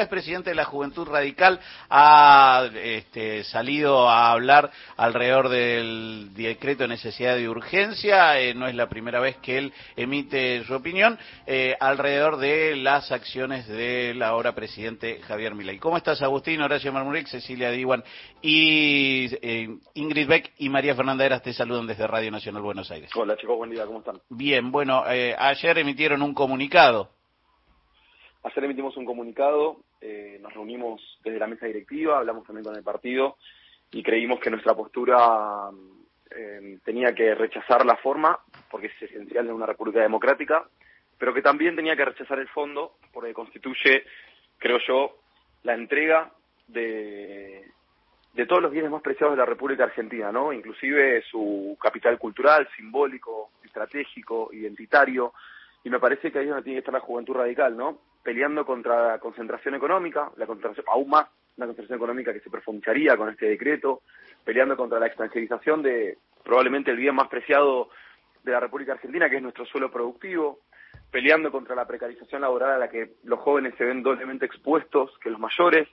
es presidente de la Juventud Radical, ha este, salido a hablar alrededor del decreto de necesidad de urgencia, eh, no es la primera vez que él emite su opinión, eh, alrededor de las acciones del ahora presidente Javier Milei. ¿Cómo estás, Agustín, Horacio Marmuric, Cecilia Diwan y eh, Ingrid Beck y María Fernanda Eras te saludan desde Radio Nacional Buenos Aires? Hola chicos, buen día, ¿cómo están? Bien, bueno, ayer emitieron un comunicado. Ayer emitimos un comunicado, eh, nos reunimos desde la mesa directiva, hablamos también con el partido y creímos que nuestra postura eh, tenía que rechazar la forma, porque es esencial en una república democrática, pero que también tenía que rechazar el fondo, porque constituye, creo yo, la entrega de, de todos los bienes más preciados de la República Argentina, ¿no? Inclusive su capital cultural, simbólico, estratégico, identitario, y me parece que ahí es donde tiene que estar la juventud radical, ¿no? Peleando contra la concentración económica, la concentración, aún más una concentración económica que se profundizaría con este decreto, peleando contra la extranjerización de probablemente el bien más preciado de la República Argentina, que es nuestro suelo productivo, peleando contra la precarización laboral a la que los jóvenes se ven doblemente expuestos que los mayores,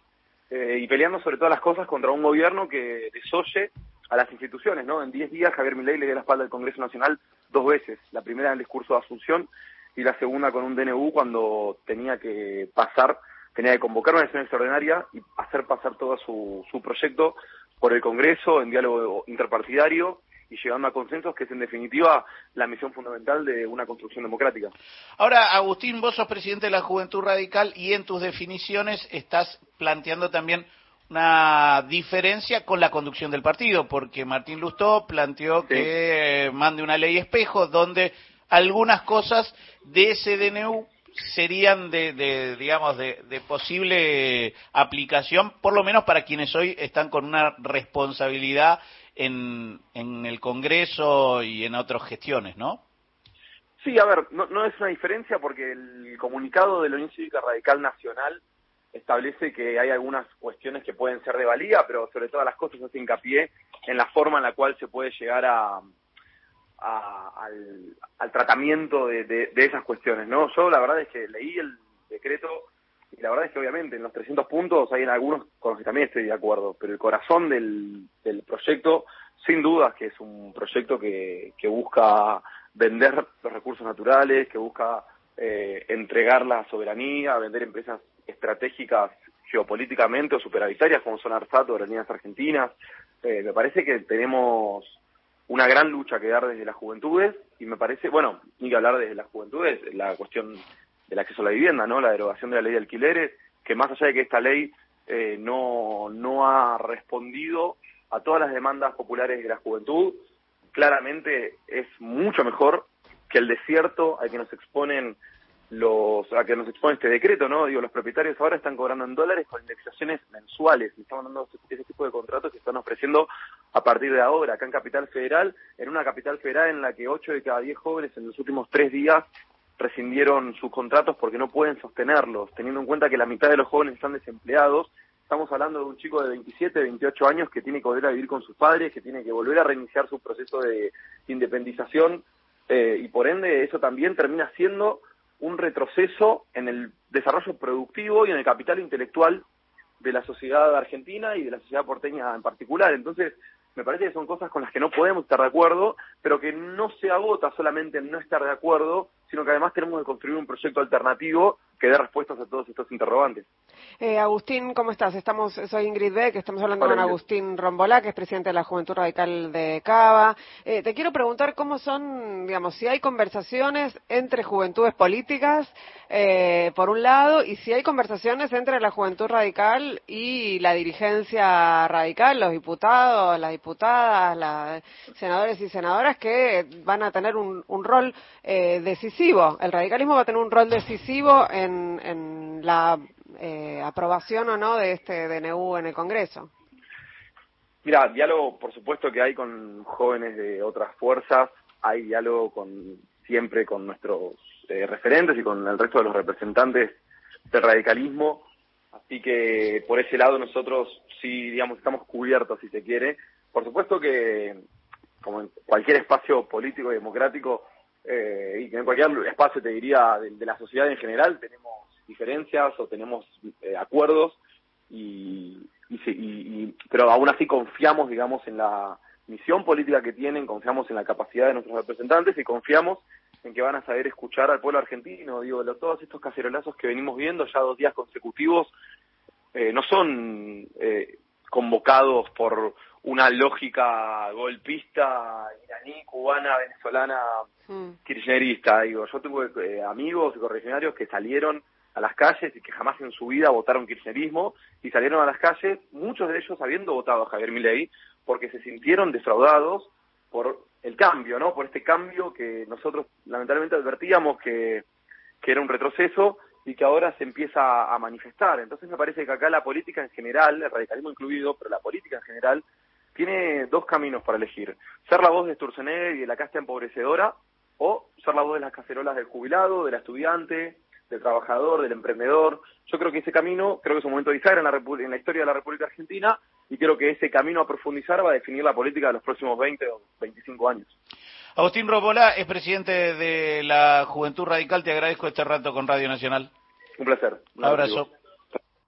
eh, y peleando sobre todas las cosas contra un gobierno que desoye a las instituciones, ¿no? En 10 días Javier Milei le dio la espalda al Congreso Nacional dos veces, la primera en el discurso de Asunción y la segunda con un DNU cuando tenía que pasar, tenía que convocar una sesión extraordinaria y hacer pasar todo su, su proyecto por el Congreso en diálogo interpartidario y llegando a consensos, que es en definitiva la misión fundamental de una construcción democrática. Ahora, Agustín, vos sos presidente de la Juventud Radical y en tus definiciones estás planteando también una diferencia con la conducción del partido, porque Martín Lustó planteó que mande una ley espejo donde algunas cosas de ese DNU serían de, digamos, de, posible aplicación, por lo menos para quienes hoy están con una responsabilidad en, en el Congreso y en otras gestiones, ¿no? Sí, a ver, no, no es una diferencia porque el comunicado de la Unión Cívica Radical Nacional establece que hay algunas cuestiones que pueden ser de valía, pero sobre todas las cosas hace hincapié en la forma en la cual se puede llegar a, al, tratamiento de, esas cuestiones, ¿no? Yo la verdad es que leí el decreto y la verdad es que obviamente en los 300 puntos hay en algunos con los que también estoy de acuerdo, pero el corazón del, proyecto, sin duda, que es un proyecto que, que busca vender los recursos naturales, que busca eh, entregar la soberanía, vender empresas estratégicas geopolíticamente o superavitarias como son Arsat o Aerolíneas Argentinas. Eh, me parece que tenemos una gran lucha que dar desde las juventudes y me parece, bueno, ni que hablar desde las juventudes, la cuestión del acceso a la vivienda, ¿no? La derogación de la ley de alquileres, que más allá de que esta ley eh, no, no ha respondido a todas las demandas populares de la juventud, claramente es mucho mejor que el desierto al que nos exponen los a que nos expone este decreto, ¿no? Digo, los propietarios ahora están cobrando en dólares con indexaciones mensuales, y estamos dando ese tipo de contratos que están ofreciendo a partir de ahora, acá en Capital Federal, en una capital federal en la que 8 de cada 10 jóvenes en los últimos tres días rescindieron sus contratos porque no pueden sostenerlos, teniendo en cuenta que la mitad de los jóvenes están desempleados. Estamos hablando de un chico de 27, 28 años que tiene que volver a vivir con sus padres, que tiene que volver a reiniciar su proceso de independización eh, y por ende eso también termina siendo un retroceso en el desarrollo productivo y en el capital intelectual de la sociedad argentina y de la sociedad porteña en particular. Entonces, me parece que son cosas con las que no podemos estar de acuerdo, pero que no se agota solamente en no estar de acuerdo, sino que además tenemos que construir un proyecto alternativo que dé respuestas a todos estos interrogantes. Eh, Agustín, ¿cómo estás? Estamos, soy Ingrid Beck, estamos hablando con Agustín Rombolá, que es presidente de la Juventud Radical de Cava. Eh, te quiero preguntar cómo son, digamos, si hay conversaciones entre juventudes políticas, eh, por un lado, y si hay conversaciones entre la Juventud Radical y la dirigencia radical, los diputados, las diputadas, las senadores y senadoras que van a tener un, un rol decisivo. El radicalismo va a tener un rol decisivo en en, la eh, aprobación o no de este DNU en el Congreso? Mira, diálogo por supuesto que hay con jóvenes de otras fuerzas, hay diálogo con siempre con nuestros eh, referentes y con el resto de los representantes del radicalismo, así que por ese lado nosotros sí, digamos, estamos cubiertos si se quiere. Por supuesto que, como en cualquier espacio político y democrático, eh, y en cualquier espacio, te diría, de, la sociedad en general, tenemos diferencias o tenemos eh, acuerdos, y, y, pero aún así confiamos, digamos, en la misión política que tienen, confiamos en la capacidad de nuestros representantes y confiamos en que van a saber escuchar al pueblo argentino. Digo, todos estos cacerolazos que venimos viendo ya dos días consecutivos eh, no son eh, convocados por una lógica golpista cubana, venezolana, mm. kirchnerista. Digo, yo tuve eh, amigos correligionarios que salieron a las calles y que jamás en su vida votaron kirchnerismo y salieron a las calles, muchos de ellos habiendo votado a Javier Milei, porque se sintieron defraudados por el cambio, ¿no? Por este cambio que nosotros lamentablemente advertíamos que, que era un retroceso y que ahora se empieza a manifestar. Entonces me parece que acá la política en general, el radicalismo incluido, pero la política en general, tiene dos caminos para elegir. Ser la voz de Sturzenegger y de la casta empobrecedora o ser la voz de las cacerolas del jubilado, del estudiante, del trabajador, del emprendedor. Yo creo que ese camino, creo que es un momento de en la, en la historia de la República Argentina y creo que ese camino a profundizar va a definir la política de los próximos 20 o 25 años. Agustín Robola es presidente de la Juventud Radical. Te agradezco este rato con Radio Nacional. Un placer. Un abrazo.